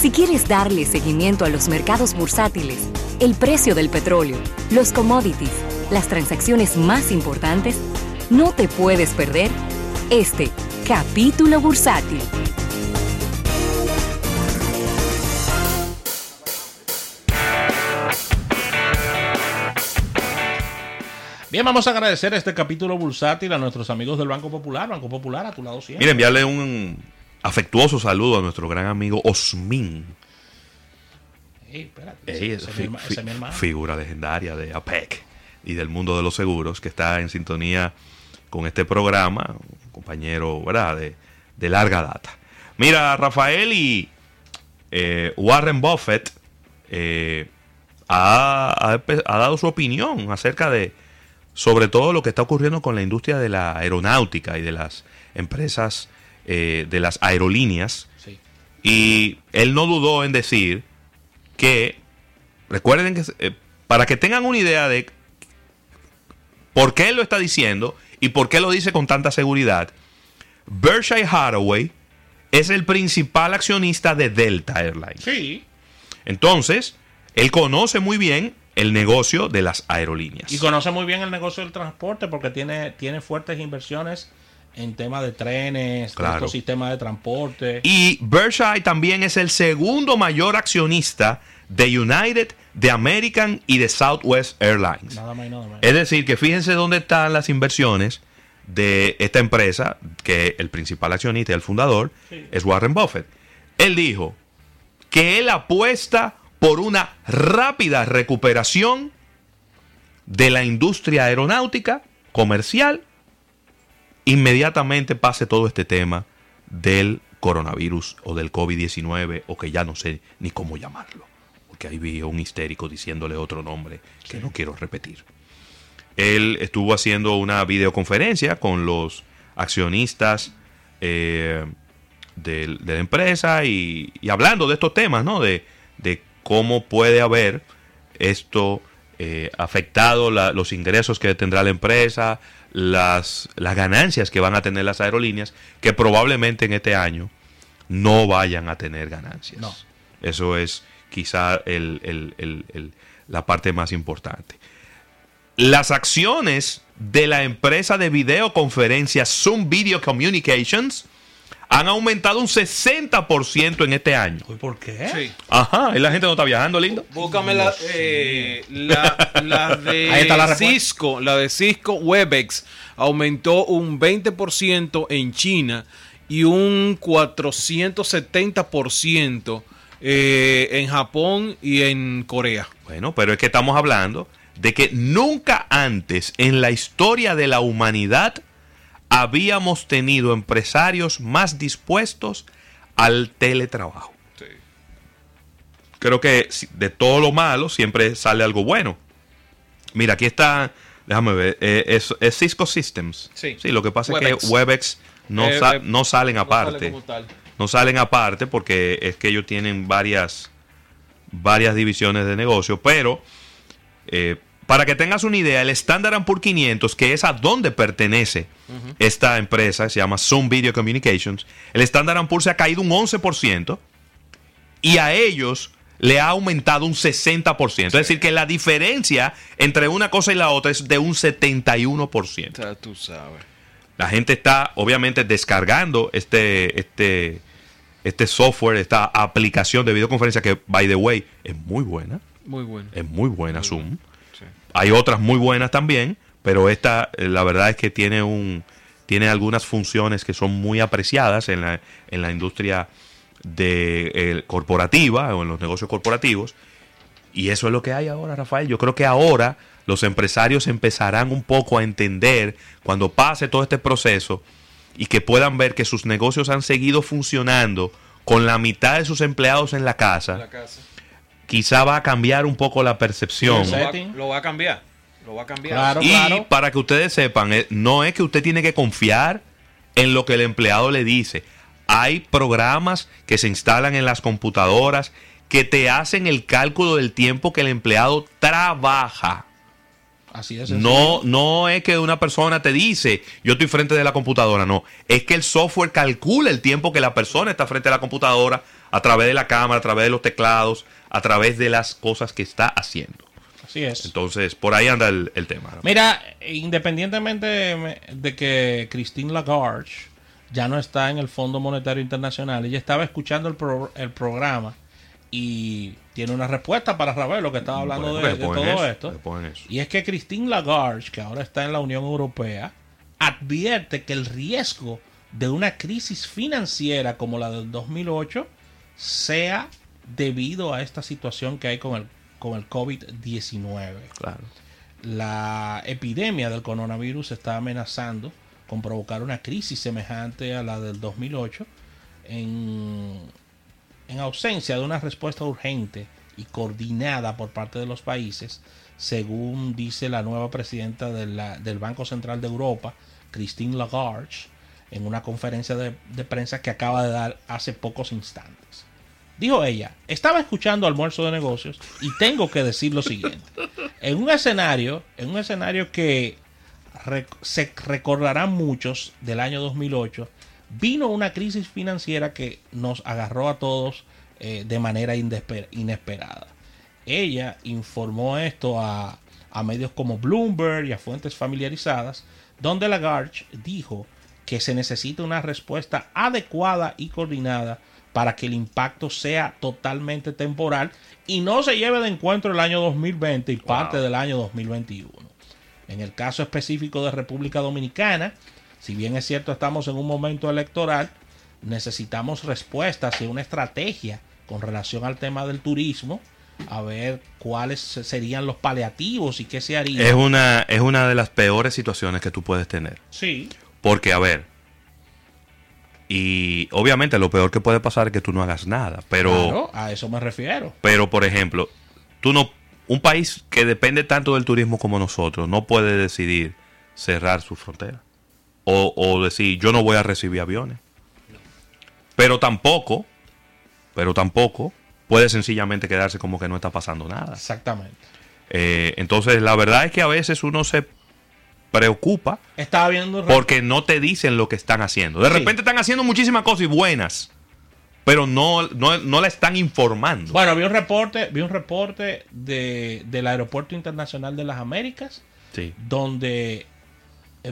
Si quieres darle seguimiento a los mercados bursátiles, el precio del petróleo, los commodities, las transacciones más importantes, no te puedes perder este capítulo bursátil. Bien, vamos a agradecer este capítulo bursátil a nuestros amigos del Banco Popular. Banco Popular, a tu lado siempre. Mira, enviarle un afectuoso saludo a nuestro gran amigo Osmin. Ey, espérate, ese- fi- mi fi- figura legendaria de APEC y del mundo de los seguros, que está en sintonía con este programa, un compañero ¿verdad? De, de larga data. Mira, Rafael y eh, Warren Buffett eh, ha, ha empe- ha dado su opinión acerca de, sobre todo lo que está ocurriendo con la industria de la aeronáutica y de las empresas eh, de las aerolíneas. Sí. Y él no dudó en decir que, recuerden que, eh, para que tengan una idea de por qué él lo está diciendo y por qué lo dice con tanta seguridad, Berkshire Hathaway es el principal accionista de Delta Airlines. Sí. Entonces, él conoce muy bien el negocio de las aerolíneas. Y conoce muy bien el negocio del transporte porque tiene, tiene fuertes inversiones en temas de trenes, Claro. de estos sistemas de transporte. Y Berkshire también es el segundo mayor accionista de United, de American y de Southwest Airlines. Nada más y nada menos. Es decir, que fíjense dónde están las inversiones de esta empresa, que el principal accionista y el fundador es Warren Buffett. Él dijo que él apuesta por una rápida recuperación de la industria aeronáutica comercial inmediatamente pase todo este tema del coronavirus o del COVID-19 o que ya no sé ni cómo llamarlo. Porque ahí vi a un histérico diciéndole otro nombre que no quiero repetir. Él estuvo haciendo una videoconferencia con los accionistas eh, de, la empresa y, y hablando de estos temas, ¿no? De, de cómo puede haber esto eh, afectado la- los ingresos que tendrá la empresa, las, las ganancias que van a tener las aerolíneas, que probablemente en este año no vayan a tener ganancias. No. Eso es quizá el- el- el- el- la parte más importante. Las acciones de la empresa de videoconferencia Zoom Video Communications han aumentado un 60% en este año. ¿Por qué? Sí. Ajá, y la gente no está viajando, lindo. Búscame la, eh, la, la de Ahí está la respuesta. Cisco, la de Cisco Webex aumentó un 20% en China y un 470% eh, en Japón y en Corea. Bueno, pero es que estamos hablando de que nunca antes en la historia de la humanidad habíamos tenido empresarios más dispuestos al teletrabajo. Creo que de todo lo malo siempre sale algo bueno. Mira, aquí está, déjame ver, eh, es, es Cisco Systems. Sí. lo que pasa es que Webex no, Eh, sa- eh, no salen No aparte. no salen aparte porque es que ellos tienen varias varias divisiones de negocio, pero eh, para que tengas una idea, el Standard Poor's 500, que es a donde pertenece esta empresa, se llama Zoom Video Communications, el Standard Poor's se ha caído un 11% y a ellos le ha aumentado un 60%. Es decir, que la diferencia entre una cosa y la otra es de un 71%. O sea, tú sabes. La gente está obviamente descargando este, este, este software, esta aplicación de videoconferencia que, by the way, es muy buena. Muy bueno. Es muy buena Zoom. Hay otras muy buenas también, pero esta, eh, la verdad es que tiene un tiene algunas funciones que son muy apreciadas en la, en la industria de, eh, corporativa o en los negocios corporativos. Y eso es lo que hay ahora, Rafael. Yo creo que ahora los empresarios empezarán un poco a entender cuando pase todo este proceso y que puedan ver que sus negocios han seguido funcionando con la mitad de sus empleados en la casa, La casa. Quizá va a cambiar un poco la percepción. Sí, Lo va, Setting. lo va a cambiar. Lo va a cambiar. Claro. Y para que ustedes sepan, eh, no es que usted tiene que confiar en lo que el empleado le dice. Hay programas que se instalan en las computadoras que te hacen el cálculo del tiempo que el empleado trabaja. Así. No, no es que una persona te dice, yo estoy frente de la computadora, no. Es que el software calcula el tiempo que la persona está frente a la computadora a través de la cámara, a través de los teclados, a través de las cosas que está haciendo. Así es. Entonces, por ahí anda el, el tema. ¿no? Mira, independientemente de, de que Christine Lagarde ya no está en el Fondo Monetario Internacional, ella estaba escuchando el, pro- el programa y tiene una respuesta para Ravelo que estaba hablando de, de todo eso, esto. Y es que Christine Lagarde, que ahora está en la Unión Europea, advierte que el riesgo de una crisis financiera como la del 2008 sea debido a esta situación que hay con el, con el COVID-19 Claro. la epidemia del coronavirus está amenazando con provocar una crisis semejante a la del 2008 en, en ausencia de una respuesta urgente y coordinada por parte de los países, según dice la nueva presidenta del Banco Central de Europa, Christine Lagarde, en una conferencia de, de prensa que acaba de dar hace pocos instantes. Dijo ella, estaba escuchando almuerzo de negocios y tengo que decir lo siguiente. En un escenario, en un escenario que rec- se recordarán muchos del año 2008, vino una crisis financiera que nos agarró a todos eh, de manera inesperada. Ella informó esto a, a medios como Bloomberg y a fuentes familiarizadas, donde Lagarde dijo que se necesita una respuesta adecuada y coordinada para que el impacto sea totalmente temporal y no se lleve de encuentro el año 2020 y parte del año 2021. En el caso específico de República Dominicana, si bien es cierto estamos en un momento electoral, necesitamos respuestas y una estrategia con relación al tema del turismo, a ver cuáles serían los paliativos y qué se haría. Es una, es una de las peores situaciones que tú puedes tener. Sí, Porque, a ver, y obviamente lo peor que puede pasar es que tú no hagas nada. Pero, claro, a eso me refiero. pero por ejemplo, tú no, un país que depende tanto del turismo como nosotros no puede decidir cerrar su frontera. O, o decir, yo no voy a recibir aviones. Pero tampoco, pero tampoco puede sencillamente quedarse como que no está pasando nada. Exactamente. Eh, entonces, la verdad es que a veces uno se preocupa Estaba viendo porque no te dicen lo que están haciendo. De Sí. repente están haciendo muchísimas cosas y buenas, pero no, no, no la están informando. Bueno, vi un reporte, vi un reporte de, del Aeropuerto Internacional de las Américas, Sí. donde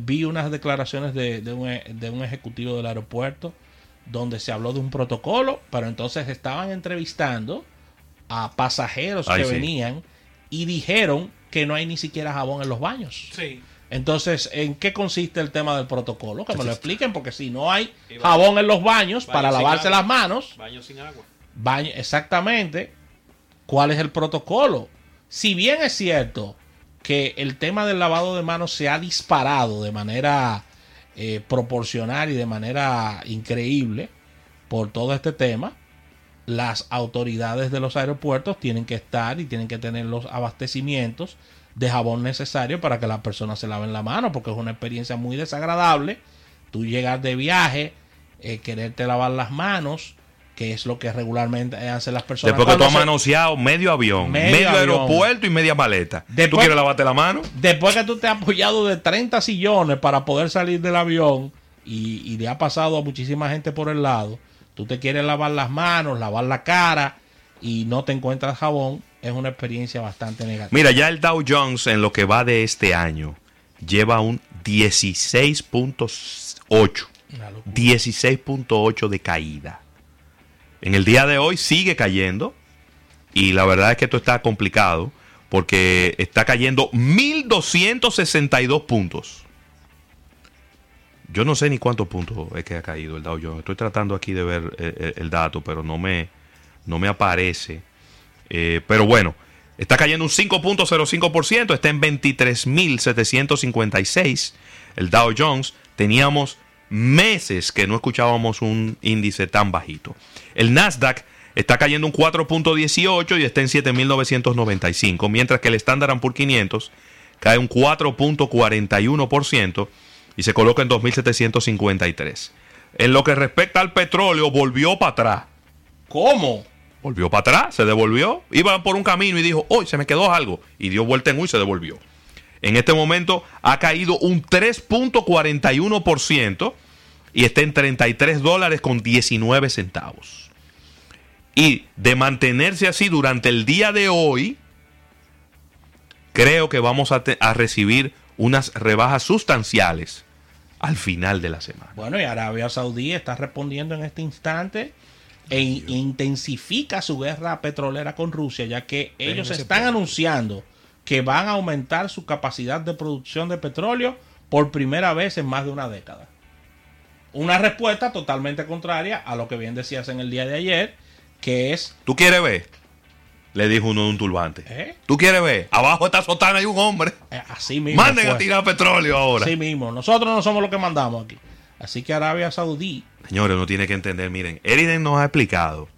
vi unas declaraciones de, de un, e- de un ejecutivo del aeropuerto, donde se habló de un protocolo, pero entonces estaban entrevistando a pasajeros Ay, que sí. venían y dijeron que no hay ni siquiera jabón en los baños. Sí. Entonces, ¿en qué consiste el tema del protocolo? Que me lo expliquen, porque si no hay jabón en los baños para baño lavarse agua. las manos, Baño sin agua. baño, exactamente cuál es el protocolo. Si bien es cierto que el tema del lavado de manos se ha disparado de manera eh, proporcional y de manera increíble por todo este tema, las autoridades de los aeropuertos tienen que estar y tienen que tener los abastecimientos de jabón necesario para que las personas se laven la mano, porque es una experiencia muy desagradable. Tú llegar de viaje, eh, quererte lavar las manos, que es lo que regularmente hacen las personas. Después que tú has se- manoseado medio avión, Medio medio, avión. aeropuerto y media maleta. ¿Tú Después- quieres lavarte la mano? Después que tú te has apoyado de 30 sillones para poder salir del avión y, y le ha pasado a muchísima gente por el lado, tú te quieres lavar las manos, lavar la cara y no te encuentras jabón, es una experiencia bastante negativa. Mira, ya el Dow Jones en lo que va de este año lleva un 16.8. Una locura. 16.8 de caída. En el día de hoy sigue cayendo y la verdad es que esto está complicado porque está cayendo 1262 puntos. Yo no sé ni cuántos puntos es que ha caído el Dow Jones. Estoy tratando aquí de ver eh, eh, el, dato, pero no me, no me aparece. Eh, pero bueno, está cayendo un 5.05%, está en 23.756. El Dow Jones teníamos meses que no escuchábamos un índice tan bajito. El Nasdaq está cayendo un 4.18 y está en 7.995, mientras que el Standard Poor's 500 cae un 4.41% y se coloca en 2.753. En lo que respecta al petróleo, volvió para atrás. ¿Cómo? Volvió para atrás, se devolvió. Iba por un camino y dijo, hoy se me quedó algo. Y dio vuelta en U y se devolvió. En este momento ha caído un 3.41% y está en 33 dólares con 19 centavos. Y de mantenerse así durante el día de hoy, creo que vamos a, a recibir unas rebajas sustanciales al final de la semana. Bueno, y Arabia Saudí está respondiendo en este instante e intensifica su guerra petrolera con Rusia, ya que ellos están anunciando que van a aumentar su capacidad de producción de petróleo por primera vez en más de una década. Una respuesta totalmente contraria a lo que bien decías en el día de ayer, que es... ¿Tú quieres ver? Le dijo uno de un turbante. ¿Eh? ¿Tú quieres ver? Abajo de esta sotana hay un hombre. Eh, así mismo. Manden a tirar petróleo ahora. Así mismo. Nosotros no somos los que mandamos aquí. Así que Arabia Saudí. Señores, uno tiene que entender. Miren, Eriden nos ha explicado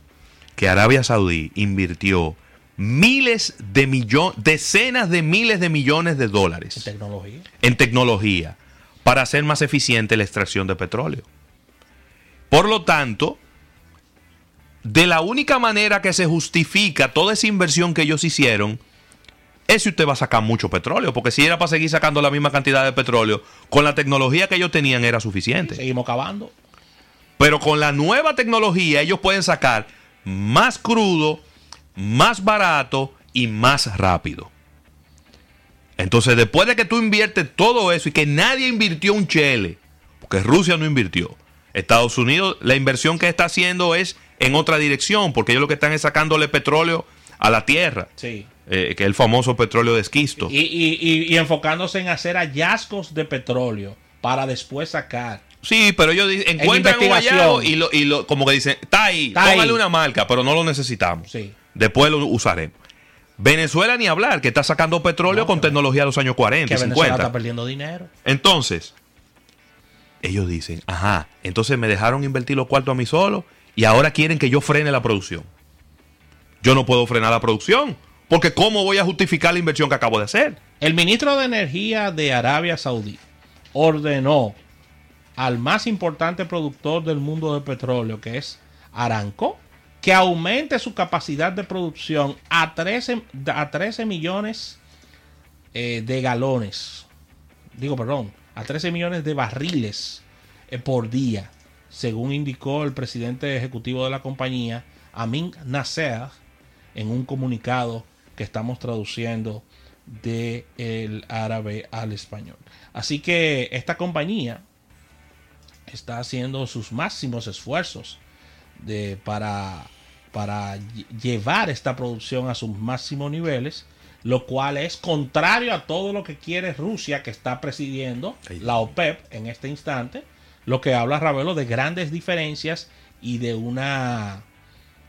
que Arabia Saudí invirtió miles de millones, decenas de miles de millones de dólares En tecnología. en tecnología para hacer más eficiente la extracción de petróleo. Por lo tanto, de la única manera que se justifica toda esa inversión que ellos hicieron es si usted va a sacar mucho petróleo, porque si era para seguir sacando la misma cantidad de petróleo, con la tecnología que ellos tenían era suficiente. Seguimos cavando. Pero con la nueva tecnología ellos pueden sacar más crudo, más barato y más rápido. Entonces, después de que tú inviertes todo eso y que nadie invirtió un chele, porque Rusia no invirtió, Estados Unidos la inversión que está haciendo es en otra dirección, porque ellos lo que están es sacándole petróleo a la tierra, Sí. eh, que es el famoso petróleo de esquisto. Y, y- y- y enfocándose en hacer hallazgos de petróleo para después sacar. Sí, pero ellos encuentran un investigación. hallazgo y, lo, y lo- como que dicen, está ahí, Está ahí. una marca, pero no lo necesitamos. Sí. Después lo usaremos. Venezuela ni hablar, que está sacando petróleo No, con tecnología de los años 40 Que y Venezuela 50. está perdiendo dinero. Entonces, ellos dicen, ajá, entonces me dejaron invertir los cuartos a mí solo y ahora quieren que yo frene la producción. Yo no puedo frenar la producción, porque ¿cómo voy a justificar la inversión que acabo de hacer? El ministro de Energía de Arabia Saudí ordenó al más importante productor del mundo de petróleo, que es Aramco, que aumente su capacidad de producción a 13, a 13 millones eh, de galones. Digo, perdón, a 13 millones de barriles eh, por día, según indicó el presidente ejecutivo de la compañía, Amin Nasser, en un comunicado que estamos traduciendo del árabe al español. Así que esta compañía está haciendo sus máximos esfuerzos de, para, para lle- llevar esta producción a sus máximos niveles, lo cual es contrario a todo lo que quiere Rusia, que está presidiendo la OPEP en este instante, lo que habla Ravelo de grandes diferencias y de una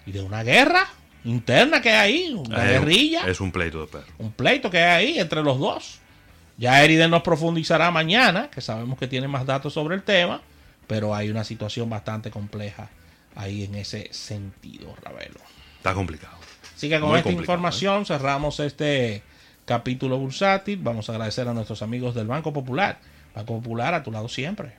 y de una guerra interna que hay ahí, una Es un- guerrilla Es un pleito de perro. un pleito que hay ahí entre los dos. Ya Eriden nos profundizará mañana, que sabemos que tiene más datos sobre el tema, pero hay una situación bastante compleja ahí en ese sentido, Ravelo. Está complicado. Así que con Muy esta información cerramos este capítulo bursátil. Vamos a agradecer a nuestros amigos del Banco Popular. Banco Popular a tu lado siempre.